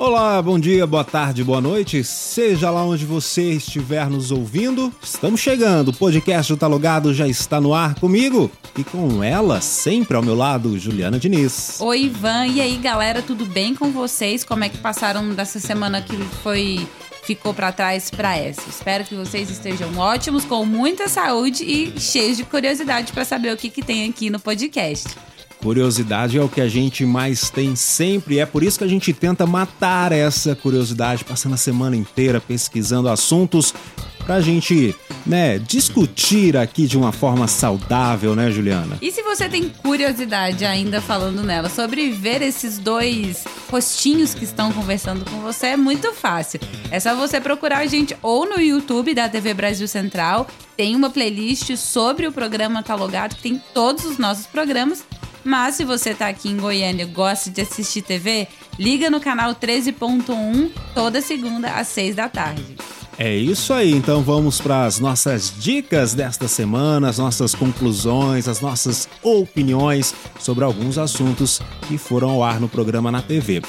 Olá, bom dia, boa tarde, boa noite. Seja lá onde você estiver nos ouvindo, estamos chegando. O podcast do Talogado já está no ar comigo e com ela, sempre ao meu lado, Juliana Diniz. Oi, Ivan. E aí, galera, tudo bem com vocês? Como é que passaram dessa semana que foi ficou para trás para essa? Espero que vocês estejam ótimos, com muita saúde e cheios de curiosidade para saber o que, que tem aqui no podcast. Curiosidade é o que a gente mais tem sempre, é por isso que a gente tenta matar essa curiosidade, passando a semana inteira pesquisando assuntos pra gente, né, discutir aqui de uma forma saudável, né, Juliana? E se você tem curiosidade ainda falando nela sobre ver esses dois rostinhos que estão conversando com você, é muito fácil. É só você procurar a gente ou no YouTube da TV Brasil Central, tem uma playlist sobre o programa Talogado, que tem todos os nossos programas mas se você tá aqui em Goiânia e gosta de assistir TV, liga no canal 13.1 toda segunda às 6 da tarde. É isso aí, então vamos para as nossas dicas desta semana, as nossas conclusões, as nossas opiniões sobre alguns assuntos que foram ao ar no programa na TV.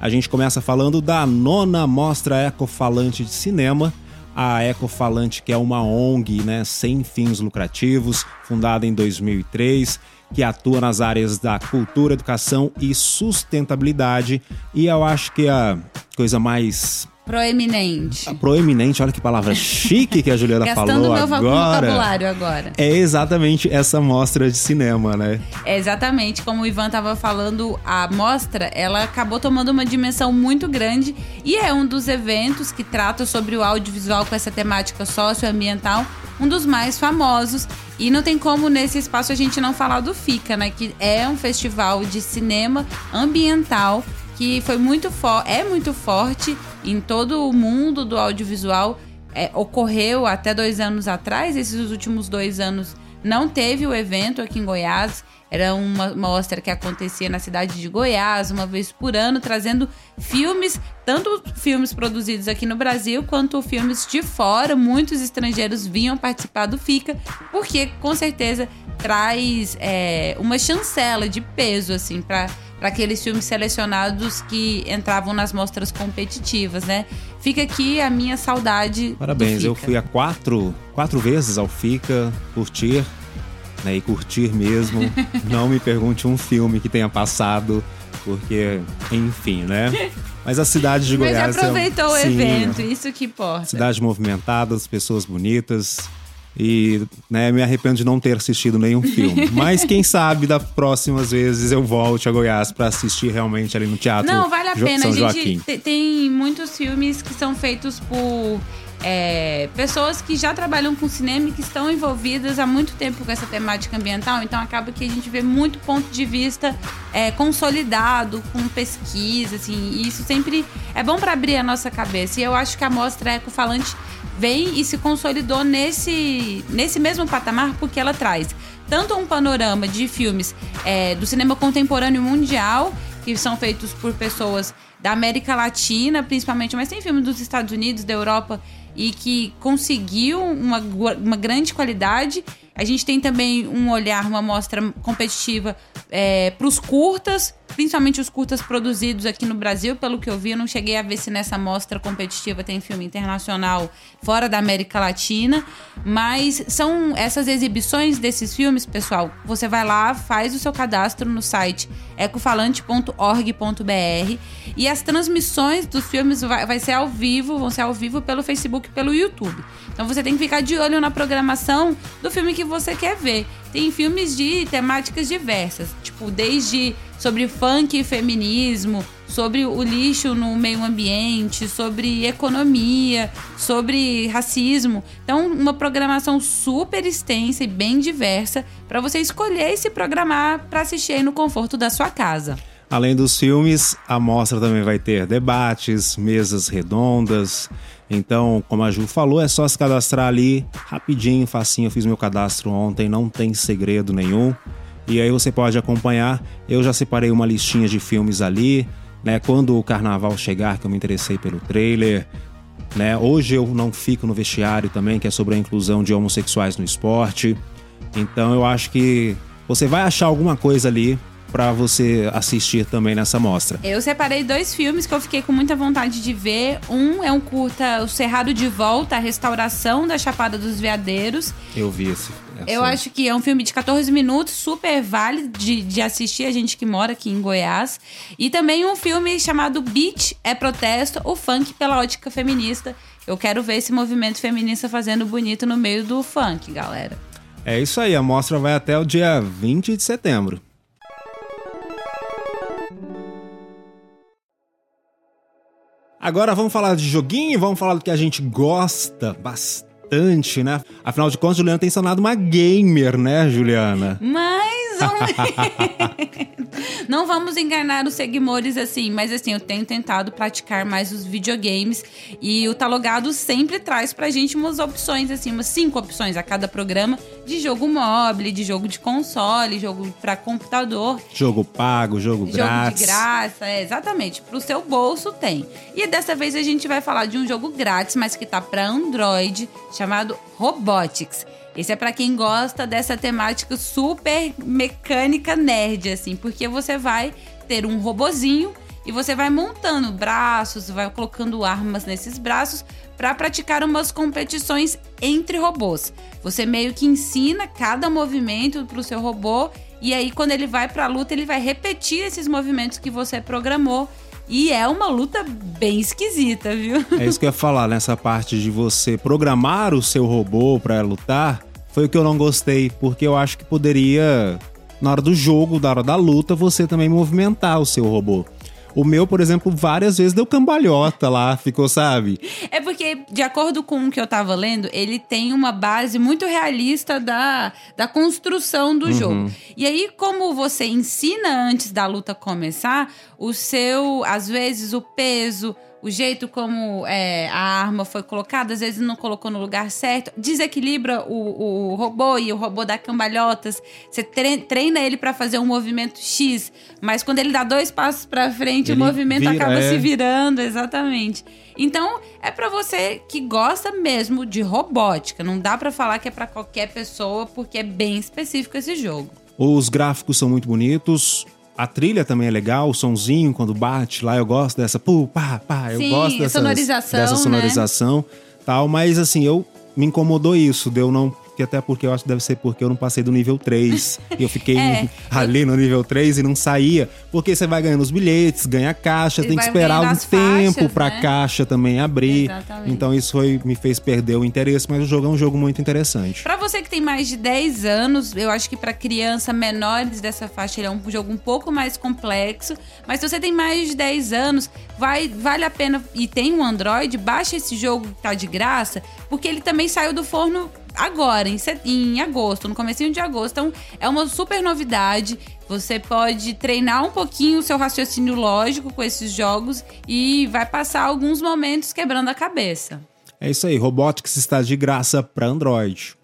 A gente começa falando da nona Mostra Ecofalante de Cinema, a Ecofalante, que é uma ONG né, sem fins lucrativos, fundada em 2003, que atua nas áreas da cultura, educação e sustentabilidade. E eu acho que a coisa mais Proeminente. proeminente, olha que palavra chique que a Juliana Gastando falou meu agora. vocabulário agora. É exatamente essa mostra de cinema, né? É exatamente como o Ivan estava falando, a mostra ela acabou tomando uma dimensão muito grande e é um dos eventos que trata sobre o audiovisual com essa temática socioambiental, um dos mais famosos. E não tem como nesse espaço a gente não falar do FICA, né? Que é um festival de cinema ambiental que foi muito é muito forte em todo o mundo do audiovisual. É, ocorreu até dois anos atrás, esses últimos dois anos não teve o evento aqui em Goiás. Era uma mostra que acontecia na cidade de Goiás, uma vez por ano, trazendo filmes, tanto filmes produzidos aqui no Brasil, quanto filmes de fora. Muitos estrangeiros vinham participar do FICA, porque com certeza traz é, uma chancela de peso, assim, para para aqueles filmes selecionados que entravam nas mostras competitivas, né? Fica aqui a minha saudade. Parabéns, eu fui a quatro, quatro vezes ao FICA curtir, né? E curtir mesmo. Não me pergunte um filme que tenha passado, porque, enfim, né? Mas a cidade de Goiás. Mas aproveitou é o Sim, evento, isso que importa. Cidade movimentada, pessoas bonitas. E né, me arrependo de não ter assistido nenhum filme. Mas quem sabe das próximas vezes eu volte a Goiás para assistir realmente ali no teatro. Não, vale a jo pena. São a gente Joaquim. tem muitos filmes que são feitos por é, pessoas que já trabalham com cinema e que estão envolvidas há muito tempo com essa temática ambiental, então acaba que a gente vê muito ponto de vista é, consolidado, com pesquisa, assim, e isso sempre é bom para abrir a nossa cabeça. E eu acho que a mostra Ecofalante vem e se consolidou nesse, nesse mesmo patamar porque ela traz tanto um panorama de filmes é, do cinema contemporâneo mundial, que são feitos por pessoas da América Latina, principalmente, mas tem filmes dos Estados Unidos, da Europa, e que conseguiu uma, uma grande qualidade. A gente tem também um olhar, uma mostra competitiva é, para os curtas, principalmente os curtas produzidos aqui no Brasil, pelo que eu vi, eu não cheguei a ver se nessa mostra competitiva tem filme internacional fora da América Latina, mas são essas exibições desses filmes, pessoal, você vai lá, faz o seu cadastro no site ecofalante.org.br e as transmissões dos filmes vai, vai ser ao vivo, vão ser ao vivo pelo Facebook e pelo YouTube. Então você tem que ficar de olho na programação do filme que você quer ver. Tem filmes de temáticas diversas, tipo desde sobre funk e feminismo, sobre o lixo no meio ambiente, sobre economia, sobre racismo. Então, uma programação super extensa e bem diversa para você escolher e se programar para assistir aí no conforto da sua casa. Além dos filmes, a mostra também vai ter debates, mesas redondas. Então, como a Ju falou, é só se cadastrar ali rapidinho, facinho. Eu fiz meu cadastro ontem, não tem segredo nenhum. E aí você pode acompanhar. Eu já separei uma listinha de filmes ali, né? Quando o carnaval chegar, que eu me interessei pelo trailer. Né? Hoje eu não fico no vestiário também, que é sobre a inclusão de homossexuais no esporte. Então eu acho que você vai achar alguma coisa ali para você assistir também nessa mostra. Eu separei dois filmes que eu fiquei com muita vontade de ver. Um é um curta, O Cerrado de Volta, a restauração da Chapada dos Veadeiros. Eu vi esse. Essa... Eu acho que é um filme de 14 minutos, super válido de, de assistir a gente que mora aqui em Goiás. E também um filme chamado Beat é Protesto, o funk pela ótica feminista. Eu quero ver esse movimento feminista fazendo bonito no meio do funk, galera. É isso aí, a mostra vai até o dia 20 de setembro. Agora vamos falar de joguinho, vamos falar do que a gente gosta bastante, né? Afinal de contas, Juliana tem se tornado uma gamer, né, Juliana? Mais ou Não vamos enganar os seguidores assim, mas assim, eu tenho tentado praticar mais os videogames e o Talogado sempre traz pra gente umas opções, assim, umas cinco opções a cada programa de jogo mobile, de jogo de console, jogo para computador. Jogo pago, jogo, jogo grátis. Jogo de graça, é, exatamente. Pro seu bolso tem. E dessa vez a gente vai falar de um jogo grátis, mas que tá para Android, chamado Robotics. Esse é para quem gosta dessa temática super mecânica nerd, assim, porque você vai ter um robozinho e você vai montando braços, vai colocando armas nesses braços para praticar umas competições entre robôs. Você meio que ensina cada movimento para o seu robô e aí quando ele vai para a luta ele vai repetir esses movimentos que você programou e é uma luta bem esquisita, viu? É isso que eu ia falar nessa parte de você programar o seu robô para lutar foi o que eu não gostei, porque eu acho que poderia, na hora do jogo, na hora da luta, você também movimentar o seu robô. O meu, por exemplo, várias vezes deu cambalhota lá, ficou, sabe? É porque, de acordo com o que eu tava lendo, ele tem uma base muito realista da, da construção do uhum. jogo. E aí, como você ensina antes da luta começar, o seu, às vezes, o peso, o jeito como é, a arma foi colocada, às vezes não colocou no lugar certo, desequilibra o, o robô e o robô dá cambalhotas. Você treina ele para fazer um movimento X, mas quando ele dá dois passos para frente, ele o movimento vira, acaba é. se virando, exatamente. Então, é para você que gosta mesmo de robótica. Não dá para falar que é para qualquer pessoa, porque é bem específico esse jogo. Os gráficos são muito bonitos, a trilha também é legal, o sonzinho quando bate lá, eu gosto dessa pu, pá, pá, eu Sim, gosto dessas, sonorização, dessa sonorização, né? tal, mas assim, eu me incomodou isso, deu não que até porque eu acho que deve ser porque eu não passei do nível 3. e eu fiquei é, ali no nível 3 e não saía. Porque você vai ganhando os bilhetes, ganha caixa, tem que esperar um tempo faixas, pra né? caixa também abrir. Exatamente. Então isso foi, me fez perder o interesse, mas o jogo é um jogo muito interessante. Para você que tem mais de 10 anos, eu acho que para criança menores dessa faixa ele é um jogo um pouco mais complexo. Mas se você tem mais de 10 anos, vai, vale a pena e tem um Android, baixa esse jogo que tá de graça, porque ele também saiu do forno agora, em, em agosto, no comecinho de agosto. Então, é uma super novidade. Você pode treinar um pouquinho o seu raciocínio lógico com esses jogos e vai passar alguns momentos quebrando a cabeça. É isso aí, Robotics está de graça para Android.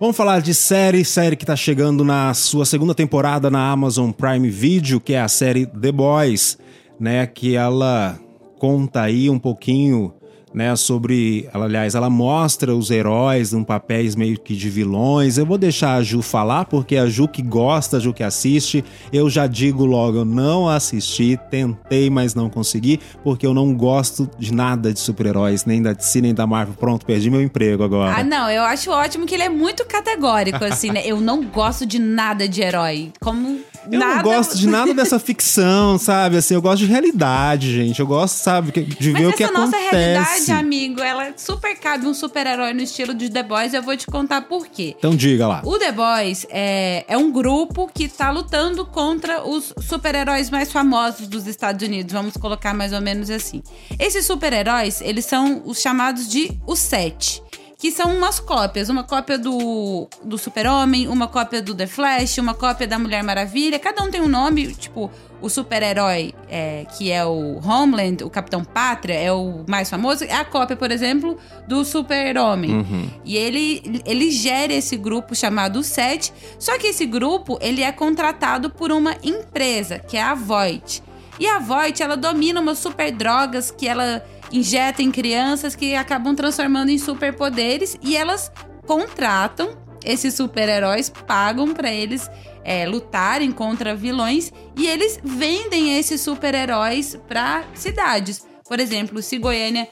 Vamos falar de série, série que está chegando na sua segunda temporada na Amazon Prime Video, que é a série The Boys, né? Que ela conta aí um pouquinho né, sobre, aliás, ela mostra os heróis em papéis meio que de vilões. Eu vou deixar a Ju falar, porque a Ju que gosta, a Ju que assiste, eu já digo logo, eu não assisti, tentei, mas não consegui, porque eu não gosto de nada de super-heróis, nem da DC, nem da Marvel. Pronto, perdi meu emprego agora. Ah, não, eu acho ótimo que ele é muito categórico, assim, né? Eu não gosto de nada de herói. Como eu nada... não gosto de nada dessa ficção, sabe? Assim, eu gosto de realidade, gente. Eu gosto, sabe, de ver o que acontece. Mas essa nossa realidade, amigo, ela super cabe um super-herói no estilo de The Boys. Eu vou te contar por quê. Então diga lá. O The Boys é, é um grupo que tá lutando contra os super-heróis mais famosos dos Estados Unidos. Vamos colocar mais ou menos assim. Esses super-heróis, eles são os chamados de os Sete que são umas cópias. Uma cópia do, do Super-Homem, uma cópia do The Flash, uma cópia da Mulher Maravilha. Cada um tem um nome, tipo, o super-herói, é, que é o Homeland, o Capitão Pátria, é o mais famoso, é a cópia, por exemplo, do Super-Homem. Uhum. E ele, ele gera esse grupo chamado SET, só que esse grupo, ele é contratado por uma empresa, que é a Voight. E a Voight, ela domina umas super drogas que ela injeta em crianças que acabam transformando em superpoderes e elas contratam esses super-heróis, pagam para eles é, lutarem contra vilões e eles vendem esses super-heróis para cidades. Por exemplo, se Goiânia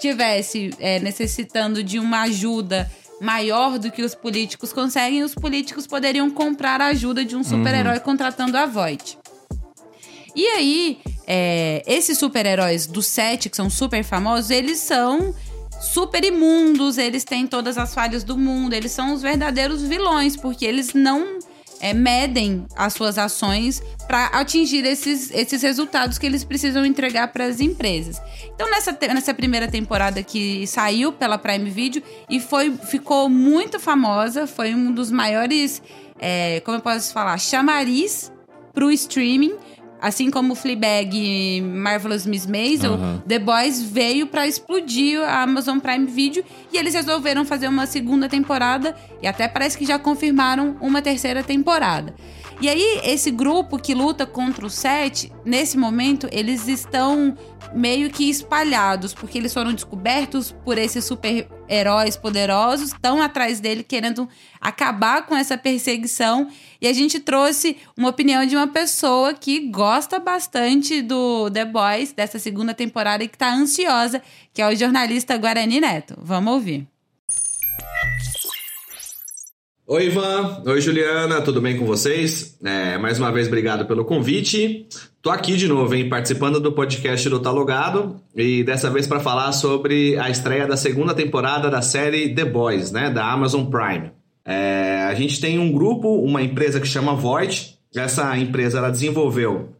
tivesse é, necessitando de uma ajuda maior do que os políticos conseguem, os políticos poderiam comprar a ajuda de um super-herói uhum. contratando a Voight. E aí, é, esses super-heróis do set, que são super famosos, eles são super imundos, eles têm todas as falhas do mundo, eles são os verdadeiros vilões, porque eles não é, medem as suas ações para atingir esses, esses resultados que eles precisam entregar para as empresas. Então, nessa, nessa primeira temporada que saiu pela Prime Video e foi, ficou muito famosa, foi um dos maiores, é, como eu posso falar, chamariz para o streaming Assim como Fleabag e Marvelous Miss Maisel, The Boys veio para explodir a Amazon Prime Video e eles resolveram fazer uma segunda temporada e até parece que já confirmaram uma terceira temporada. E aí, esse grupo que luta contra o Sete, nesse momento, eles estão meio que espalhados, porque eles foram descobertos por esses super-heróis poderosos, estão atrás dele querendo acabar com essa perseguição. E a gente trouxe uma opinião de uma pessoa que gosta bastante do The Boys, dessa segunda temporada, e que está ansiosa, que é o jornalista Guarani Neto. Vamos ouvir. Oi, Ivan. Oi, Juliana. Tudo bem com vocês? É, mais uma vez, obrigado pelo convite. Tô aqui de novo, hein, participando do podcast do Talogado e dessa vez para falar sobre a estreia da segunda temporada da série The Boys, né, da Amazon Prime. É, a gente tem um grupo, uma empresa que chama Void. Essa empresa ela desenvolveu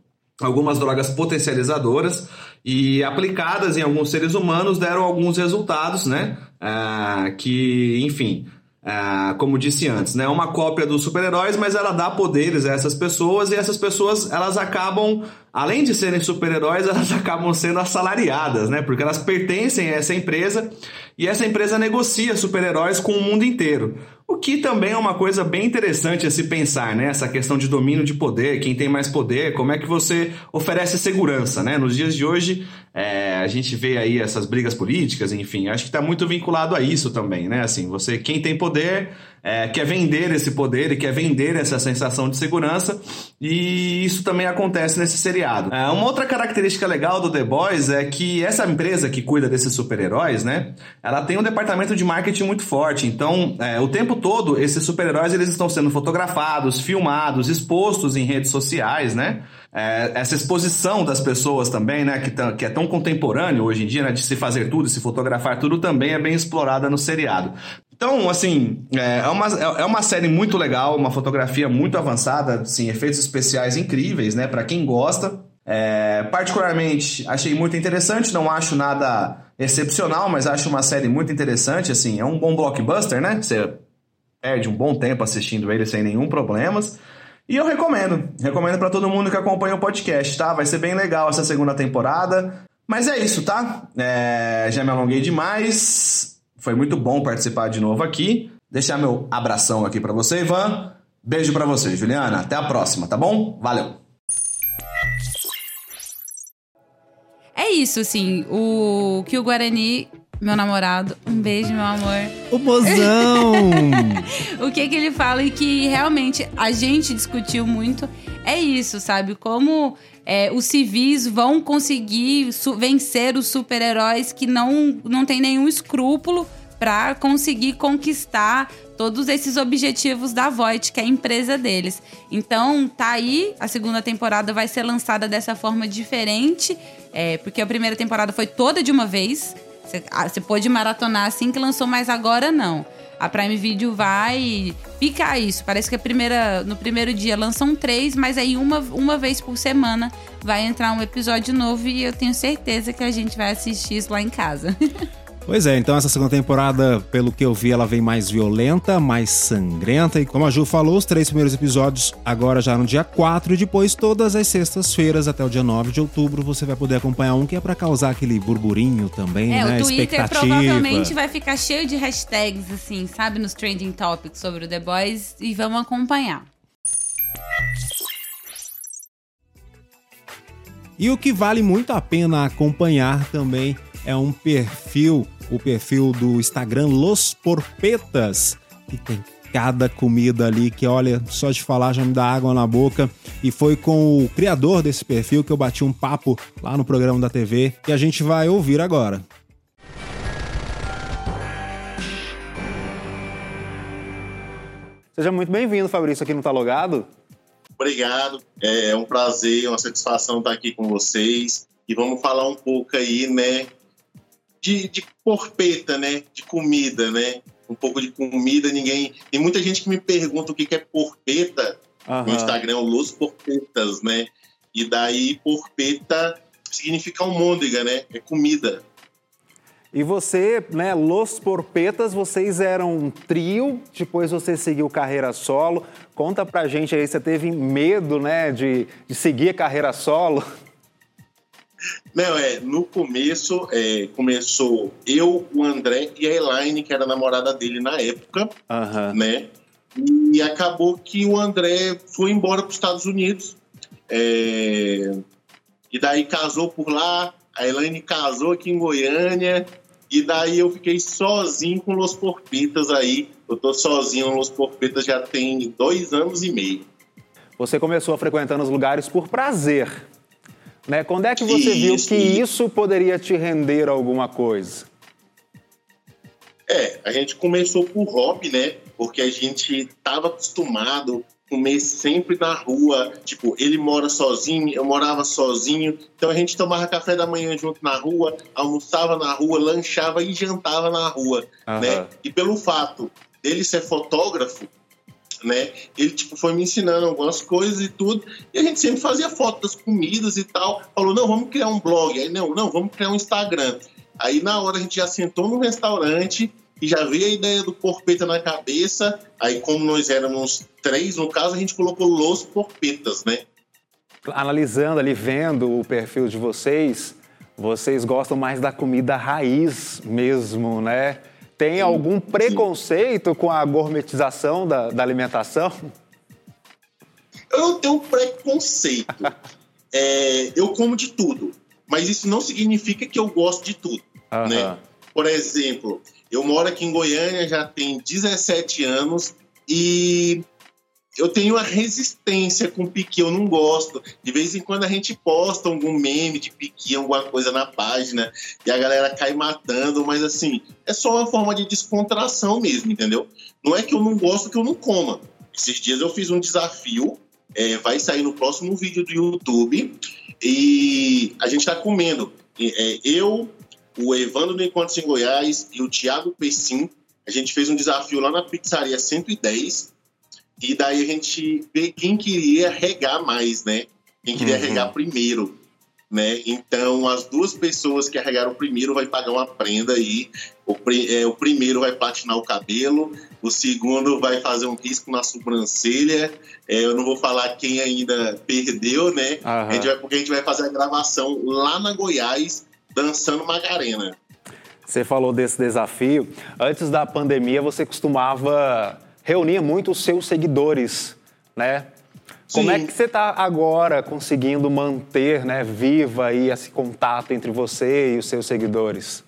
algumas drogas potencializadoras e aplicadas em alguns seres humanos deram alguns resultados, né? É, que, enfim, é, como disse antes, né? Uma cópia dos super-heróis, mas ela dá poderes a essas pessoas e essas pessoas elas acabam, além de serem super-heróis, elas acabam sendo assalariadas, né? Porque elas pertencem a essa empresa e essa empresa negocia super-heróis com o mundo inteiro. O que também é uma coisa bem interessante a se pensar, né? Essa questão de domínio de poder, quem tem mais poder, como é que você oferece segurança, né? Nos dias de hoje, é, a gente vê aí essas brigas políticas, enfim, acho que está muito vinculado a isso também, né? Assim, você, quem tem poder, é, quer vender esse poder e quer vender essa sensação de segurança, e isso também acontece nesse seriado. É, uma outra característica legal do The Boys é que essa empresa que cuida desses super-heróis, né, ela tem um departamento de marketing muito forte, então é, o tempo todo esses super-heróis eles estão sendo fotografados, filmados, expostos em redes sociais, né? É, essa exposição das pessoas também, né, que, que, é tão contemporâneo hoje em dia, né, de se fazer tudo, se fotografar tudo, também é bem explorada no seriado. Então, assim, é, é uma, é, é uma série muito legal, uma fotografia muito avançada, assim, efeitos especiais incríveis, né? Para quem gosta. É, particularmente, achei muito interessante, não acho nada excepcional, mas acho uma série muito interessante, assim, é um bom blockbuster, né? Você perde um bom tempo assistindo ele sem nenhum problemas. E eu recomendo, recomendo para todo mundo que acompanha o podcast, tá? Vai ser bem legal essa segunda temporada. Mas é isso, tá? É, já me alonguei demais. Foi muito bom participar de novo aqui. Deixar meu abração aqui para você, Ivan. Beijo para você, Juliana. Até a próxima, tá bom? Valeu. É isso, assim, o que o Guarani, meu namorado, um beijo, meu amor. O mozão! o que que ele fala e que realmente a gente discutiu muito é isso, sabe? Como é, os civis vão conseguir vencer os super-heróis que não, não tem nenhum escrúpulo para conseguir conquistar todos esses objetivos da Voight, que é a empresa deles. Então, tá aí, a segunda temporada vai ser lançada dessa forma diferente, é, porque a primeira temporada foi toda de uma vez. Você, ah, você pôde maratonar assim que lançou, mas agora não a Prime Video vai picar isso. Parece que a primeira, no primeiro dia lançam três, mas aí uma, uma vez por semana vai entrar um episódio novo e eu tenho certeza que a gente vai assistir isso lá em casa. Pois é, então essa segunda temporada, pelo que eu vi, ela vem mais violenta, mais sangrenta. E como a Ju falou, os três primeiros episódios agora já no dia 4 e depois todas as sextas-feiras até o dia 9 de outubro você vai poder acompanhar um que é para causar aquele burburinho também, é, né? O Twitter provavelmente vai ficar cheio de hashtags, assim, sabe, nos trending topics sobre o The Boys e vamos acompanhar. E o que vale muito a pena acompanhar também é um perfil, o perfil do Instagram Los Porpetas, que tem cada comida ali que, olha, só de falar já me dá água na boca. E foi com o criador desse perfil que eu bati um papo lá no programa da TV que a gente vai ouvir agora. Seja muito bem-vindo, Fabrício, aqui no Tá Logado. Obrigado, é um prazer, uma satisfação estar aqui com vocês. E vamos falar um pouco aí, né, de, de porpeta, né? De comida, né? Um pouco de comida, ninguém. Tem muita gente que me pergunta o que, que é porpeta. No Instagram, Los Porpetas, né? E daí, porpeta significa almôndega, né? É comida. E você, né, Los Porpetas, vocês eram um trio, depois você seguiu carreira solo. Conta pra gente aí, você teve medo, né, de, de seguir carreira solo? Não, é, no começo, é, começou eu, o André e a Elaine, que era a namorada dele na época, uhum. né? E acabou que o André foi embora para os Estados Unidos. É, e daí casou por lá, a Elaine casou aqui em Goiânia, e daí eu fiquei sozinho com Los Porpitas aí. Eu tô sozinho no Los Porpitas já tem dois anos e meio. Você começou frequentando os lugares por prazer, né? Quando é que você viu que isso poderia te render alguma coisa? É, a gente começou por hobby, né? Porque a gente estava acostumado a comer sempre na rua. Tipo, ele mora sozinho, eu morava sozinho. Então a gente tomava café da manhã junto na rua, almoçava na rua, lanchava e jantava na rua, uhum. né? E pelo fato dele ser fotógrafo, né? Ele tipo foi me ensinando algumas coisas e tudo, e a gente sempre fazia foto das comidas e tal. Falou: "Não, vamos criar um blog". Aí não, não, vamos criar um Instagram. Aí na hora a gente já sentou no restaurante e já veio a ideia do porpeta na cabeça. Aí como nós éramos três, no caso, a gente colocou Los Porpetas, né? Analisando ali, vendo o perfil de vocês, vocês gostam mais da comida raiz mesmo, né? Tem algum preconceito com a gourmetização da, da alimentação? Eu não tenho preconceito. é, eu como de tudo, mas isso não significa que eu gosto de tudo, uhum. né? Por exemplo, eu moro aqui em Goiânia já tem 17 anos e eu tenho uma resistência com piqui, eu não gosto. De vez em quando a gente posta algum meme de piqui, alguma coisa na página, e a galera cai matando, mas assim, é só uma forma de descontração mesmo, entendeu? Não é que eu não gosto que eu não coma. Esses dias eu fiz um desafio, é, vai sair no próximo vídeo do YouTube, e a gente tá comendo. É, eu, o Evandro do Encontros em Goiás e o Thiago Pessim, a gente fez um desafio lá na pizzaria 110, e daí a gente vê quem queria regar mais, né? Quem queria uhum. regar primeiro, né? Então, as duas pessoas que arregaram primeiro vai pagar uma prenda aí. O, é, o primeiro vai platinar o cabelo, o segundo vai fazer um risco na sobrancelha. É, eu não vou falar quem ainda perdeu, né? Uhum. A gente vai, porque a gente vai fazer a gravação lá na Goiás, dançando Macarena. Você falou desse desafio. Antes da pandemia, você costumava reunia muito os seus seguidores, né? Sim. Como é que você está agora conseguindo manter né, viva aí esse contato entre você e os seus seguidores?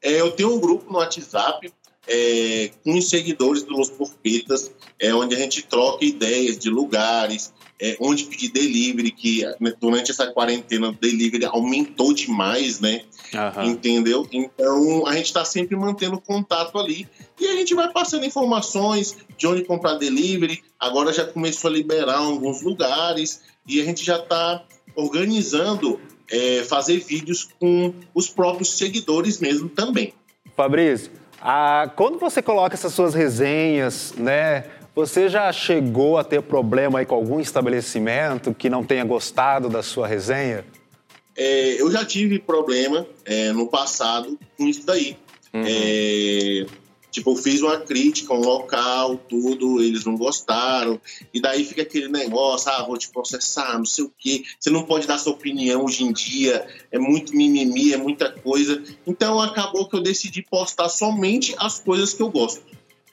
É, eu tenho um grupo no WhatsApp é, com os seguidores do Los Porpetas, é, onde a gente troca ideias de lugares, é, onde pedir delivery, que durante essa quarentena o delivery aumentou demais, né? Uhum. Entendeu? Então a gente está sempre mantendo contato ali e a gente vai passando informações de onde comprar delivery. Agora já começou a liberar alguns lugares e a gente já está organizando é, fazer vídeos com os próprios seguidores mesmo também. Fabrício, ah, quando você coloca essas suas resenhas, né? Você já chegou a ter problema aí com algum estabelecimento que não tenha gostado da sua resenha? é, eu já tive problema é, no passado com isso daí. Uhum. É, tipo, eu fiz uma crítica, um local, tudo, eles não gostaram, e daí fica aquele negócio, ah, vou te processar, não sei o quê. Você não pode dar sua opinião hoje em dia, é muito mimimi, é muita coisa. Então acabou que eu decidi postar somente as coisas que eu gosto.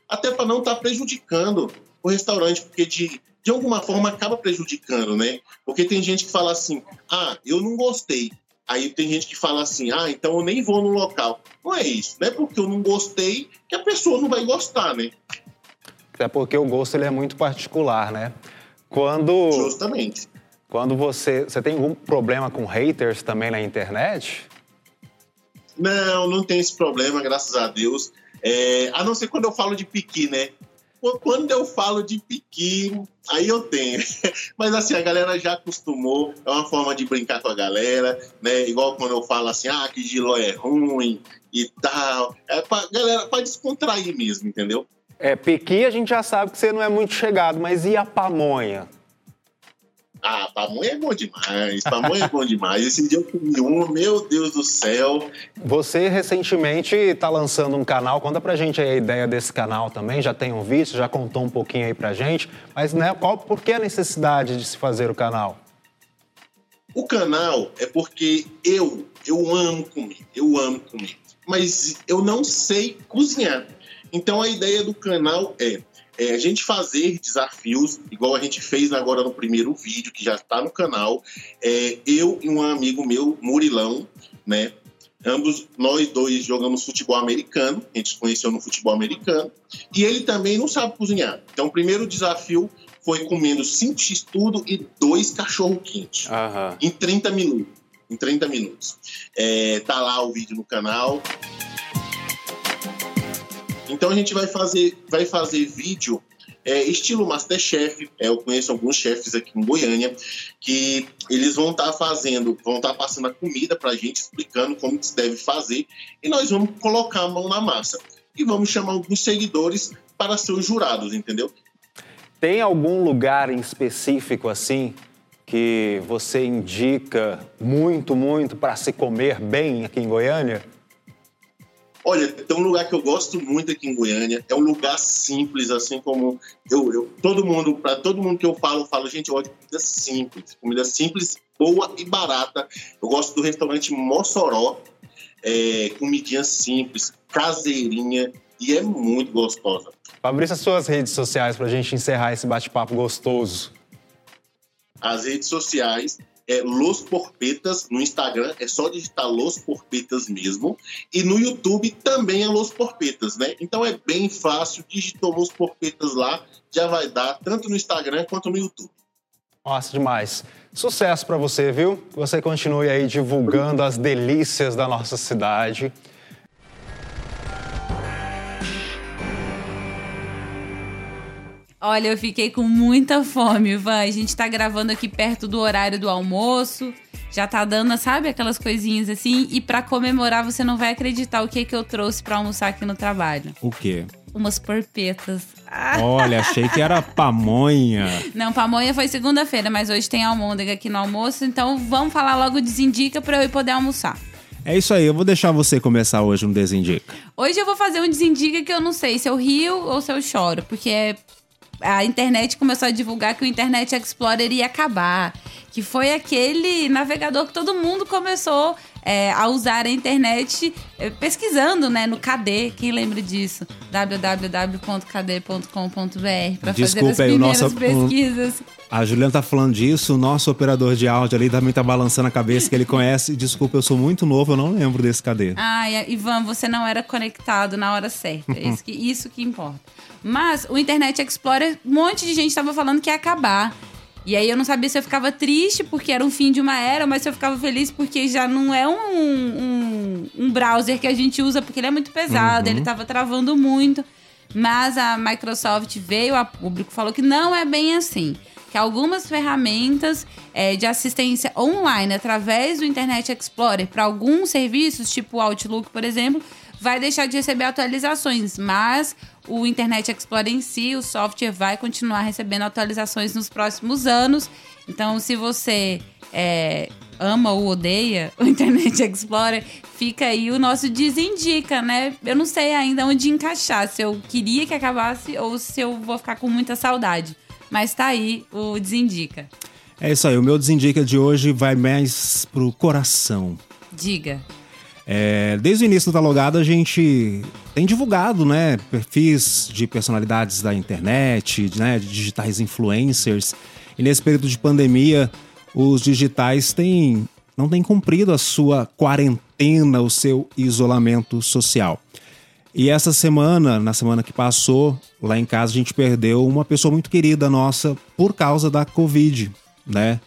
Até para não estar tá prejudicando o restaurante, porque de de alguma forma acaba prejudicando, né? Porque tem gente que fala assim: ah, eu não gostei. Aí tem gente que fala assim: ah, então eu nem vou no local. Não é isso, não é porque eu não gostei que a pessoa não vai gostar, né? É porque o gosto ele é muito particular, né? Quando. Justamente. Quando você. Você tem algum problema com haters também na internet? Não, não tem esse problema, graças a Deus. É, a não ser quando eu falo de piqui, né? quando eu falo de piqui, aí eu tenho. Mas assim, a galera já acostumou, é uma forma de brincar com a galera, né? Igual quando eu falo assim, ah, que giló é ruim e tal. É pra galera, pra descontrair mesmo, entendeu? É, piqui a gente já sabe que você não é muito chegado, mas e a pamonha? Ah, pamonha é bom demais, pamonha é bom demais. Esse dia eu comi um, meu Deus do céu. Você recentemente está lançando um canal, conta pra gente aí a ideia desse canal também, já tem um vídeo, já contou um pouquinho aí pra gente, mas né, qual, por que a necessidade de se fazer o canal? O canal é porque eu, eu amo comer, eu amo comer, mas eu não sei cozinhar. Então a ideia do canal é é, a gente fazer desafios, igual a gente fez agora no primeiro vídeo, que já está no canal. É, eu e um amigo meu, Murilão, né? Ambos, nós dois jogamos futebol americano, a gente se conheceu no futebol americano, e ele também não sabe cozinhar. Então, o primeiro desafio foi comendo 5 x tudo e dois cachorro quente uhum. em 30 minutos. Em 30 minutos. É, tá lá o vídeo no canal. Então a gente vai fazer, vai fazer vídeo é, estilo Masterchef. É, eu conheço alguns chefes aqui em Goiânia que eles vão estar tá fazendo, vão estar tá passando a comida para a gente, explicando como se deve fazer, e nós vamos colocar a mão na massa. E vamos chamar alguns seguidores para ser os jurados, entendeu? Tem algum lugar em específico assim que você indica muito, muito para se comer bem aqui em Goiânia? Olha, tem um lugar que eu gosto muito aqui em Goiânia. É um lugar simples, assim como eu, eu todo mundo, para todo mundo que eu falo, eu falo, gente, eu gosto de comida simples, comida simples, boa e barata. Eu gosto do restaurante Mossoró, é, comidinha simples, caseirinha e é muito gostosa. Fabrício, as suas redes sociais para a gente encerrar esse bate-papo gostoso. As redes sociais é Los Porpetas no Instagram, é só digitar Los Porpetas mesmo. E no YouTube também é Los Porpetas, né? Então é bem fácil, digitou Los Porpetas lá, já vai dar tanto no Instagram quanto no YouTube. Nossa, demais. Sucesso para você, viu? Você continue aí divulgando as delícias da nossa cidade. Olha, eu fiquei com muita fome, Ivan. A gente tá gravando aqui perto do horário do almoço. Já tá dando, sabe, aquelas coisinhas assim. E para comemorar, você não vai acreditar o que que eu trouxe para almoçar aqui no trabalho. O quê? Umas porpetas. Olha, achei que era pamonha. Não, pamonha foi segunda-feira, mas hoje tem almôndega aqui no almoço. Então vamos falar logo desindica para eu poder almoçar. É isso aí, eu vou deixar você começar hoje um desindica. Hoje eu vou fazer um desindica que eu não sei se eu rio ou se eu choro, porque é a internet começou a divulgar que o Internet Explorer ia acabar. Que foi aquele navegador que todo mundo começou é, a usar a internet é, pesquisando, né, no KD. Quem lembra disso? www.kd.com.br para fazer as primeiras nosso, pesquisas. Um, a Juliana tá falando disso, o nosso operador de áudio ali também tá balançando a cabeça que ele conhece. Desculpa, eu sou muito novo, eu não lembro desse KD. Ah, Ivan, você não era conectado na hora certa. isso, que, isso que importa. Mas o Internet Explorer, um monte de gente estava falando que ia acabar. E aí eu não sabia se eu ficava triste porque era um fim de uma era, mas se eu ficava feliz porque já não é um, um, um browser que a gente usa porque ele é muito pesado, uhum. ele estava travando muito. Mas a Microsoft veio a público falou que não é bem assim. Que algumas ferramentas é, de assistência online através do Internet Explorer para alguns serviços, tipo o Outlook, por exemplo, vai deixar de receber atualizações, mas o Internet Explorer em si, o software vai continuar recebendo atualizações nos próximos anos. Então, se você é, ama ou odeia o Internet Explorer, fica aí o nosso desindica, né? Eu não sei ainda onde encaixar, se eu queria que acabasse ou se eu vou ficar com muita saudade. Mas tá aí o desindica. É isso aí, o meu desindica de hoje vai mais pro coração. Diga. É, desde o início do Talogado a gente tem divulgado, né, perfis de personalidades da internet, né, de digitais influencers. E nesse período de pandemia, os digitais têm não têm cumprido a sua quarentena, o seu isolamento social. E essa semana, na semana que passou, lá em casa a gente perdeu uma pessoa muito querida nossa por causa da Covid, né?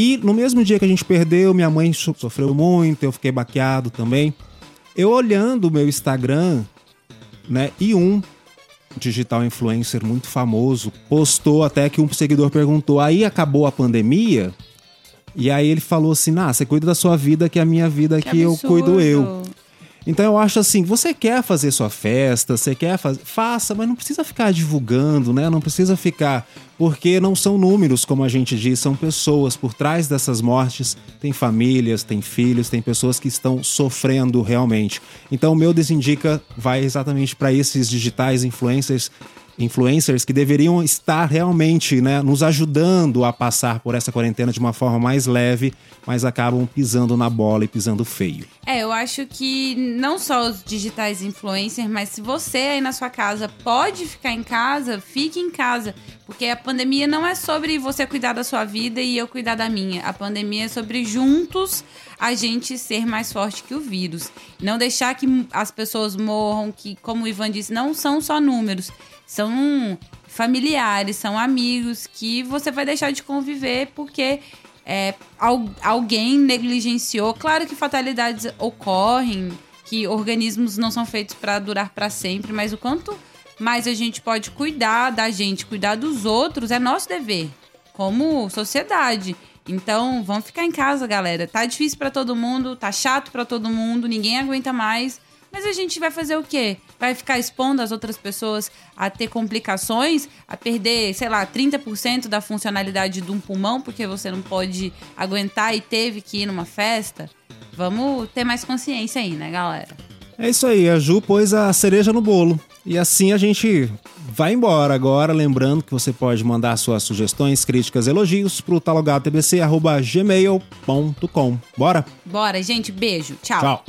E no mesmo dia que a gente perdeu, minha mãe sofreu muito, eu fiquei baqueado também. Eu olhando o meu Instagram, né, e um digital influencer muito famoso postou até que um seguidor perguntou: "Aí acabou a pandemia?" E aí ele falou assim: "Ah, você cuida da sua vida que a minha vida que, que eu cuido eu". Então eu acho assim, você quer fazer sua festa, você quer fazer, faça, mas não precisa ficar divulgando, né? Não precisa ficar, porque não são números, como a gente diz, são pessoas por trás dessas mortes, tem famílias, tem filhos, tem pessoas que estão sofrendo realmente. Então o meu desindica vai exatamente para esses digitais influencers influencers que deveriam estar realmente né, nos ajudando a passar por essa quarentena de uma forma mais leve, mas acabam pisando na bola e pisando feio. É, eu acho que não só os digitais influencers, mas se você aí na sua casa pode ficar em casa, fique em casa. Porque a pandemia não é sobre você cuidar da sua vida e eu cuidar da minha. A pandemia é sobre juntos a gente ser mais forte que o vírus. Não deixar que as pessoas morram, que, como o Ivan disse, não são só números são familiares, são amigos que você vai deixar de conviver porque é, alguém negligenciou. Claro que fatalidades ocorrem, que organismos não são feitos para durar para sempre, mas o quanto mais a gente pode cuidar da gente, cuidar dos outros, é nosso dever, como sociedade. Então, vamos ficar em casa, galera. Tá difícil para todo mundo, tá chato para todo mundo, ninguém aguenta mais. Mas a gente vai fazer o quê? Vai ficar expondo as outras pessoas a ter complicações, a perder, sei lá, 30% da funcionalidade de um pulmão porque você não pode aguentar e teve que ir numa festa? Vamos ter mais consciência aí, né, galera? É isso aí, a Ju pôs a cereja no bolo. E assim a gente vai embora agora, lembrando que você pode mandar suas sugestões, críticas, elogios pro talogatbc@gmail.com. Bora? Bora, gente, beijo. Tchau. Tchau.